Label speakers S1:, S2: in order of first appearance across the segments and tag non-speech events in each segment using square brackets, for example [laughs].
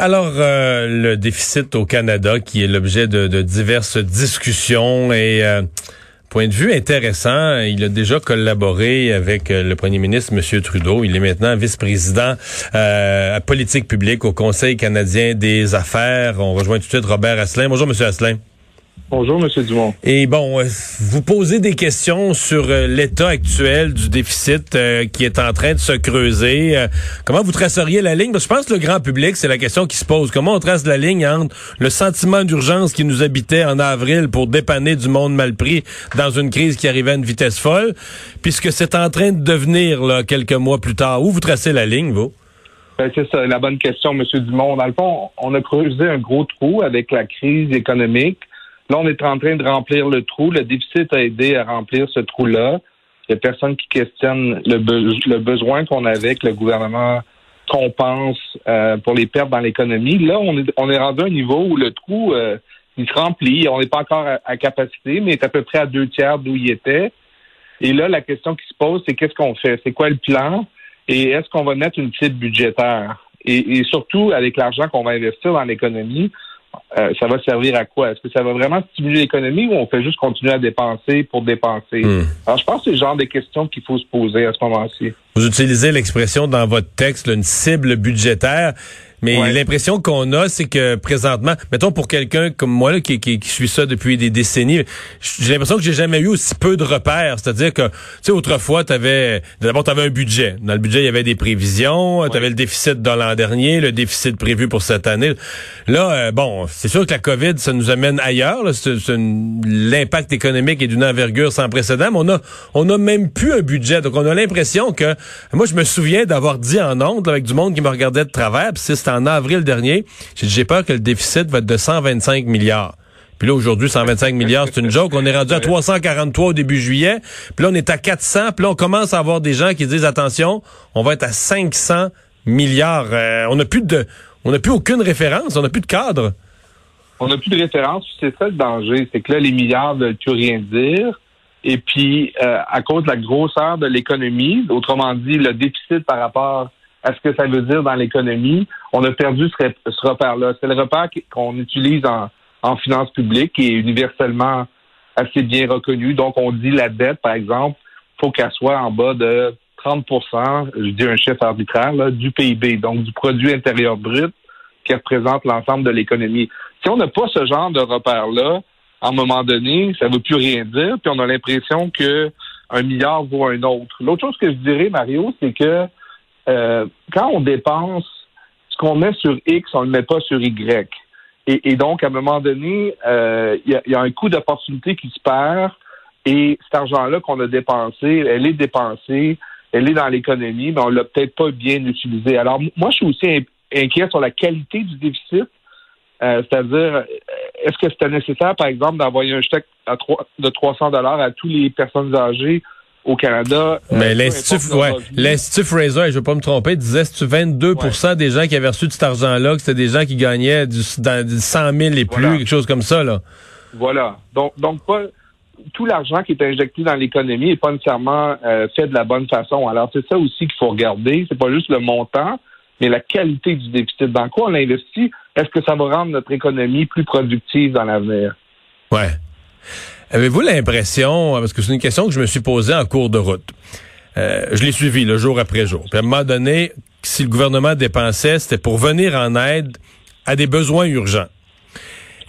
S1: Alors, euh, le déficit au Canada, qui est l'objet de, diverses discussions et euh, point de vue intéressant, il a déjà collaboré avec euh, le premier ministre, M. Trudeau. Il est maintenant vice-président à politique publique au Conseil canadien des affaires. On rejoint tout de suite Robert Asselin. Bonjour, M. Asselin.
S2: Bonjour, M. Dumont.
S1: Et bon, euh, vous posez des questions sur euh, l'état actuel du déficit euh, qui est en train de se creuser. comment vous traceriez la ligne? Parce que je pense que le grand public, c'est la question qui se pose. Comment on trace la ligne entre le sentiment d'urgence qui nous habitait en avril pour dépanner du monde mal pris dans une crise qui arrivait à une vitesse folle, puisque c'est en train de devenir là, quelques mois plus tard? Où vous tracez la ligne, vous?
S2: Ben, c'est ça, la bonne question, M. Dumont. Dans le fond, on a creusé un gros trou avec la crise économique Là, on est en train de remplir le trou. Le déficit a aidé à remplir ce trou-là. Il n'y a personne qui questionne le, besoin qu'on avait que le gouvernement compense euh, pour les pertes dans l'économie. Là, on est, on est rendu à un niveau où le trou, euh, il se remplit. On n'est pas encore à, capacité, mais est à peu près à deux tiers d'où il était. Et là, la question qui se pose, c'est qu'est-ce qu'on fait? C'est quoi le plan? Et est-ce qu'on va mettre une cible budgétaire? et surtout, avec l'argent qu'on va investir dans l'économie, euh, ça va servir à quoi? Est-ce que ça va vraiment stimuler l'économie ou on fait juste continuer à dépenser pour dépenser? Hmm. Alors, je pense que c'est le genre de questions qu'il faut se poser à ce moment-ci.
S1: Vous utilisez l'expression dans votre texte, une cible budgétaire. Mais l'impression qu'on a, c'est que présentement, mettons pour quelqu'un comme moi là, qui, qui, suit ça depuis des décennies, j'ai l'impression que j'ai jamais eu aussi peu de repères. C'est-à-dire que, tu sais, autrefois, t'avais d'abord t'avais un budget. Dans le budget, il y avait des prévisions. Tu avais le déficit de l'an dernier, le déficit prévu pour cette année. Là, euh, bon, c'est sûr que la COVID, ça nous amène ailleurs. L'impact économique est d'une envergure sans précédent. Mais on a, on a même plus un budget. Donc, on a l'impression que, moi, je me souviens d'avoir dit en honte avec du monde qui me regardait de travers. En avril dernier. J'ai peur que le déficit va être de 125 milliards. Puis là, aujourd'hui, 125 milliards, c'est une joke. On est rendu à 343 au début juillet. Puis là, on est à 400. Puis là, on commence à avoir des gens qui disent, attention, on va être à 500 milliards. Euh, on n'a plus de, on n'a plus aucune référence. On n'a plus de cadre.
S2: On n'a plus de référence. C'est ça le danger. C'est que là, les milliards ne veulent plus rien dire. Et puis, euh, à cause de la grosseur de l'économie, autrement dit, le déficit par rapport à ce que ça veut dire dans l'économie, on a perdu ce, repère-là. C'est le repère qu'on utilise en, en finances publiques et universellement assez bien reconnu. Donc, on dit la dette, par exemple, faut qu'elle soit en bas de 30% je dis un chiffre arbitraire, du PIB, donc du produit intérieur brut qui représente l'ensemble de l'économie. Si on n'a pas ce genre de repère-là, à un moment donné, ça ne veut plus rien dire, puis on a l'impression que un milliard vaut un autre. L'autre chose que je dirais, Mario, c'est que euh, quand on dépense, ce qu'on met sur X, on ne le met pas sur Y. Et, donc, à un moment donné, euh, il y, a un coût d'opportunité qui se perd. Et cet argent-là qu'on a dépensé, elle est dépensée, elle est dans l'économie, mais on l'a peut-être pas bien utilisé. Alors, moi, je suis aussi inquiet sur la qualité du déficit. Euh, c'est-à-dire, est-ce que c'était nécessaire, par exemple, d'envoyer un chèque de 300 dollars à toutes les personnes âgées au Canada.
S1: Euh, Mais l'Institut ouais, l'Institut Fraser, je ne veux pas me tromper, disait que 22% des gens qui avaient reçu cet argent-là, que c'était des gens qui gagnaient du, dans, 100 000 et plus, quelque chose comme ça. Là?
S2: Voilà. Donc, donc pas tout l'argent qui est injecté dans l'économie n'est pas nécessairement euh, fait de la bonne façon. Alors, c'est ça aussi qu'il faut regarder. C'est pas juste le montant, mais la qualité du déficit. Dans quoi on investit? Est-ce que ça va rendre notre économie plus productive dans l'avenir?
S1: Ouais. Avez-vous l'impression, parce que c'est une question que je me suis posée en cours de route, euh, je l'ai suivi le jour après jour. Puis à un moment donné, si le gouvernement dépensait, c'était pour venir en aide à des besoins urgents.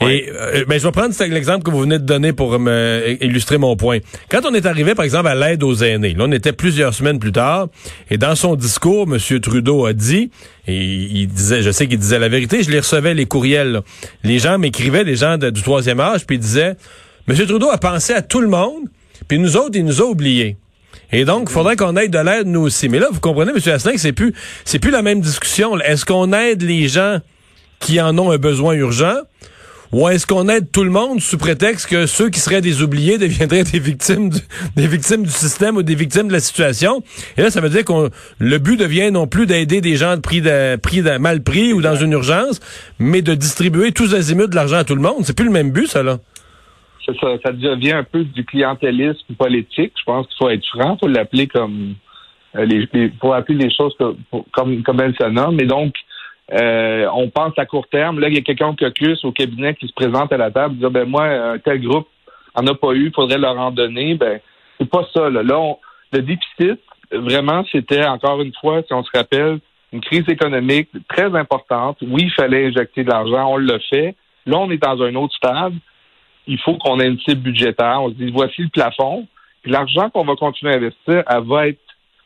S1: Et euh, ben, je vais prendre l'exemple que vous venez de donner pour me, illustrer mon point. Quand on est arrivé, par exemple, à l'aide aux aînés, là, on était plusieurs semaines plus tard, et dans son discours, M. Trudeau a dit, et il disait, je sais qu'il disait la vérité, je les recevais les courriels. Les gens m'écrivaient, les gens du troisième âge, puis ils disaient, M. Trudeau a pensé à tout le monde, puis nous autres, il nous a oubliés. Et donc, il faudrait qu'on aide de l'aide, nous aussi. Mais là, vous comprenez, M. Asselin, que c'est plus, c'est plus la même discussion. Est-ce qu'on aide les gens qui en ont un besoin urgent? Ou est-ce qu'on aide tout le monde sous prétexte que ceux qui seraient des oubliés [laughs] deviendraient des victimes du, des victimes du système ou des victimes de la situation? Et là, ça veut dire que le but devient non plus d'aider des gens de pris de, pris de mal pris ou dans une urgence, mais de distribuer tous azimuts de l'argent à tout le monde. C'est plus le même but, ça, là
S2: ça, devient un peu du clientélisme politique. Je pense qu'il faut être franc, il faut l'appeler comme euh, les, appeler les choses comme comme elles se nomment. Et donc, Euh, on pense à court terme. Là, il y a quelqu'un au caucus, au cabinet, qui se présente à la table dit ben moi, un tel groupe en a pas eu, faudrait leur en donner. Ben, c'est pas ça. Là, là le déficit, vraiment, c'était encore une fois, si on se rappelle, une crise économique très importante. Oui, il fallait injecter de l'argent, on l'a fait. Là, on est dans un autre stade. Il faut qu'on ait une cible budgétaire. On se dit, voici le plafond. l'argent qu'on va continuer à investir, elle va être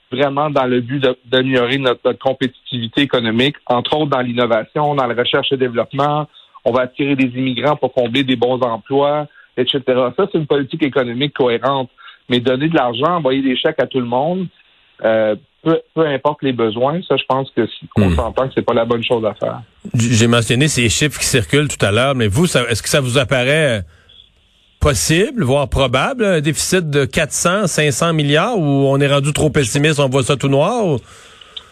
S2: vraiment dans le but d'améliorer notre, compétitivité économique, entre autres dans l'innovation, dans la recherche et développement. On va attirer des immigrants pour combler des bons emplois, etc. Ça, c'est une politique économique cohérente. Mais donner de l'argent, envoyer des chèques à tout le monde, euh, peu, importe les besoins, ça, je pense que on hmm. s'entend que c'est pas la bonne chose à faire.
S1: J'ai mentionné ces chiffres qui circulent tout à l'heure, mais vous, est-ce que ça vous apparaît possible, voire probable, un déficit de 400, 500 milliards, ou on est rendu trop pessimiste, on voit ça tout noir?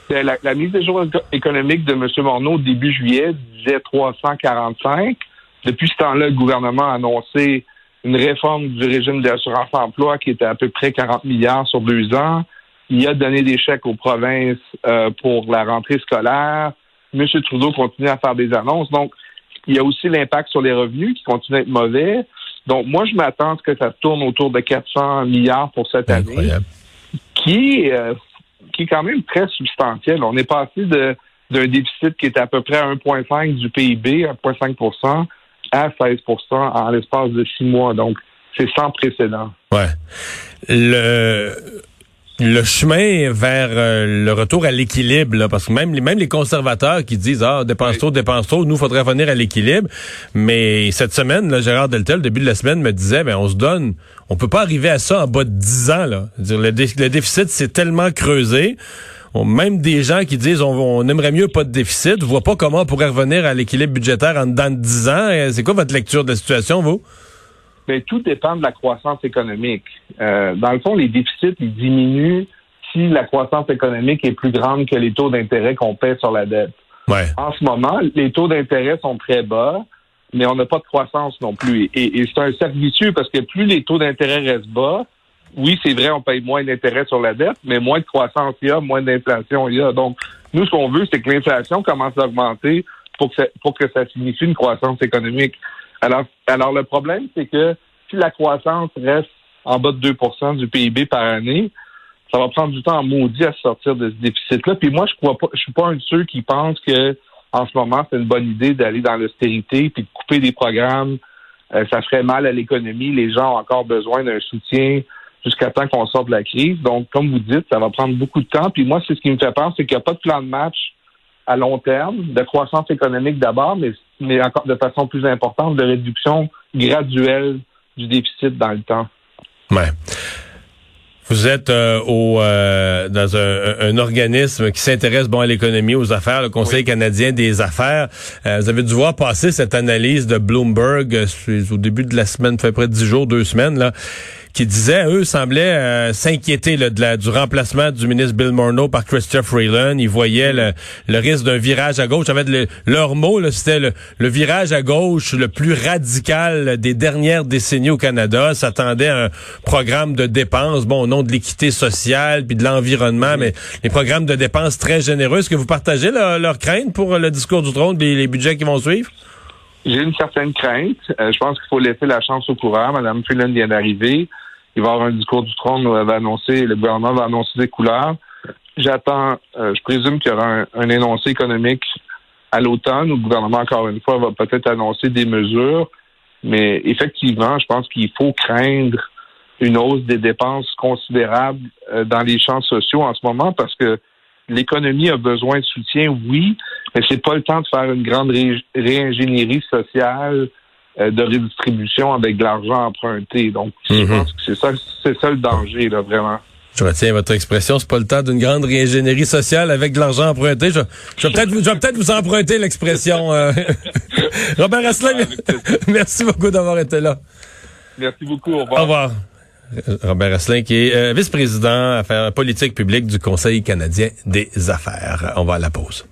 S2: La, mise à jour économique de M. Morneau début juillet disait 345. Depuis ce temps-là, le gouvernement a annoncé une réforme du régime d'assurance-emploi qui était à peu près 40 milliards sur deux ans. Il a donné des chèques aux provinces euh, pour la rentrée scolaire. M. Trudeau continue à faire des annonces. Donc, il y a aussi l'impact sur les revenus qui continue à être mauvais. Donc, moi, je m'attends que ça tourne autour de 400 milliards pour cette année, qui, euh, qui est quand même très substantiel. On est passé de d'un déficit qui était à peu près à 1,5 du PIB, 1,5 à 16% en l'espace de six mois. Donc, c'est sans précédent.
S1: Ouais. Le le chemin vers euh, le retour à l'équilibre, parce que même, même les conservateurs qui disent ah dépense trop, dépense trop, nous faudrait revenir à l'équilibre. Mais cette semaine, là, Gérard Deltel, au début de la semaine, me disait ben on se donne, on peut pas arriver à ça en bas de 10 ans. Là. Dire, le, déficit s'est tellement creusé. même des gens qui disent on, aimerait mieux pas de déficit, voient pas comment on pourrait revenir à l'équilibre budgétaire en dedans de 10 ans. C'est quoi votre lecture de la situation, vous?
S2: Mais tout dépend de la croissance économique. Euh, dans le fond, les déficits, ils diminuent si la croissance économique est plus grande que les taux d'intérêt qu'on paie sur la dette. En ce moment, les taux d'intérêt sont très bas, mais on n'a pas de croissance non plus. Et, c'est un cercle vicieux parce que plus les taux d'intérêt restent bas, oui, c'est vrai, on paye moins d'intérêt sur la dette, mais moins de croissance il y a, moins d'inflation il y a. Donc, nous, ce qu'on veut, c'est que l'inflation commence à augmenter pour que ça, pour que ça signifie une croissance économique. Alors, alors le problème, c'est que si la croissance reste en bas de 2% du PIB par année, ça va prendre du temps maudit à sortir de ce déficit-là. Puis moi, je crois pas, je suis pas un de ceux qui pensent que en ce moment, c'est une bonne idée d'aller dans l'austérité puis de couper des programmes. Euh, ça ferait mal à l'économie. Les gens ont encore besoin d'un soutien jusqu'à temps qu'on sorte de la crise. Donc, comme vous dites, ça va prendre beaucoup de temps. Puis moi, c'est ce qui me fait peur, c'est qu'il n'y a pas de plan de match à long terme, de croissance économique d'abord, mais, mais encore de façon plus importante, de réduction graduelle du déficit dans le temps.
S1: Ouais. Vous êtes euh, au euh, dans un, organisme qui s'intéresse bon à l'économie, aux affaires, le Conseil canadien des affaires. Euh, vous avez dû voir passer cette analyse de Bloomberg au début de la semaine, fait près de dix jours, deux semaines là qui disaient, eux, semblaient euh, s'inquiéter de la, du remplacement du ministre Bill Morneau par Christopher Freeland. Ils voyaient le, risque d'un virage à gauche. En fait, leur mot, c'était le, virage à gauche le plus radical des dernières décennies au Canada. S'attendait à un programme de dépenses, bon, au nom de l'équité sociale puis de l'environnement, mais les programmes de dépenses très généreux. Est-ce que vous partagez leur crainte pour le discours du trône et les budgets qui vont suivre?
S2: J'ai une certaine crainte. Euh, je pense qu'il faut laisser la chance au courant. Madame Freeland vient d'arriver. Il va y avoir un discours du trône où elle va annoncer, le gouvernement va annoncer des couleurs. J'attends, euh, je présume qu'il y aura un, énoncé économique à l'automne où le gouvernement, encore une fois, va peut-être annoncer des mesures. Mais effectivement, je pense qu'il faut craindre une hausse des dépenses considérables euh, dans les champs sociaux en ce moment parce que l'économie a besoin de soutien, oui, mais c'est pas le temps de faire une grande réingénierie sociale euh, de redistribution avec de l'argent emprunté. Donc, je mhm. pense que c'est ça, c'est ça le danger, là, vraiment.
S1: Je retiens votre expression, c'est pas le temps d'une grande réingénierie sociale avec de l'argent emprunté. Je, je vais peut-être vous, peut vous emprunter l'expression. Euh. [laughs] Robert Asselin, merci beaucoup d'avoir été là.
S2: Merci beaucoup. Au revoir.
S1: Au revoir. Robert Asselin, qui est euh, vice-président affaires politiques publiques du Conseil canadien des affaires. On va à la pause.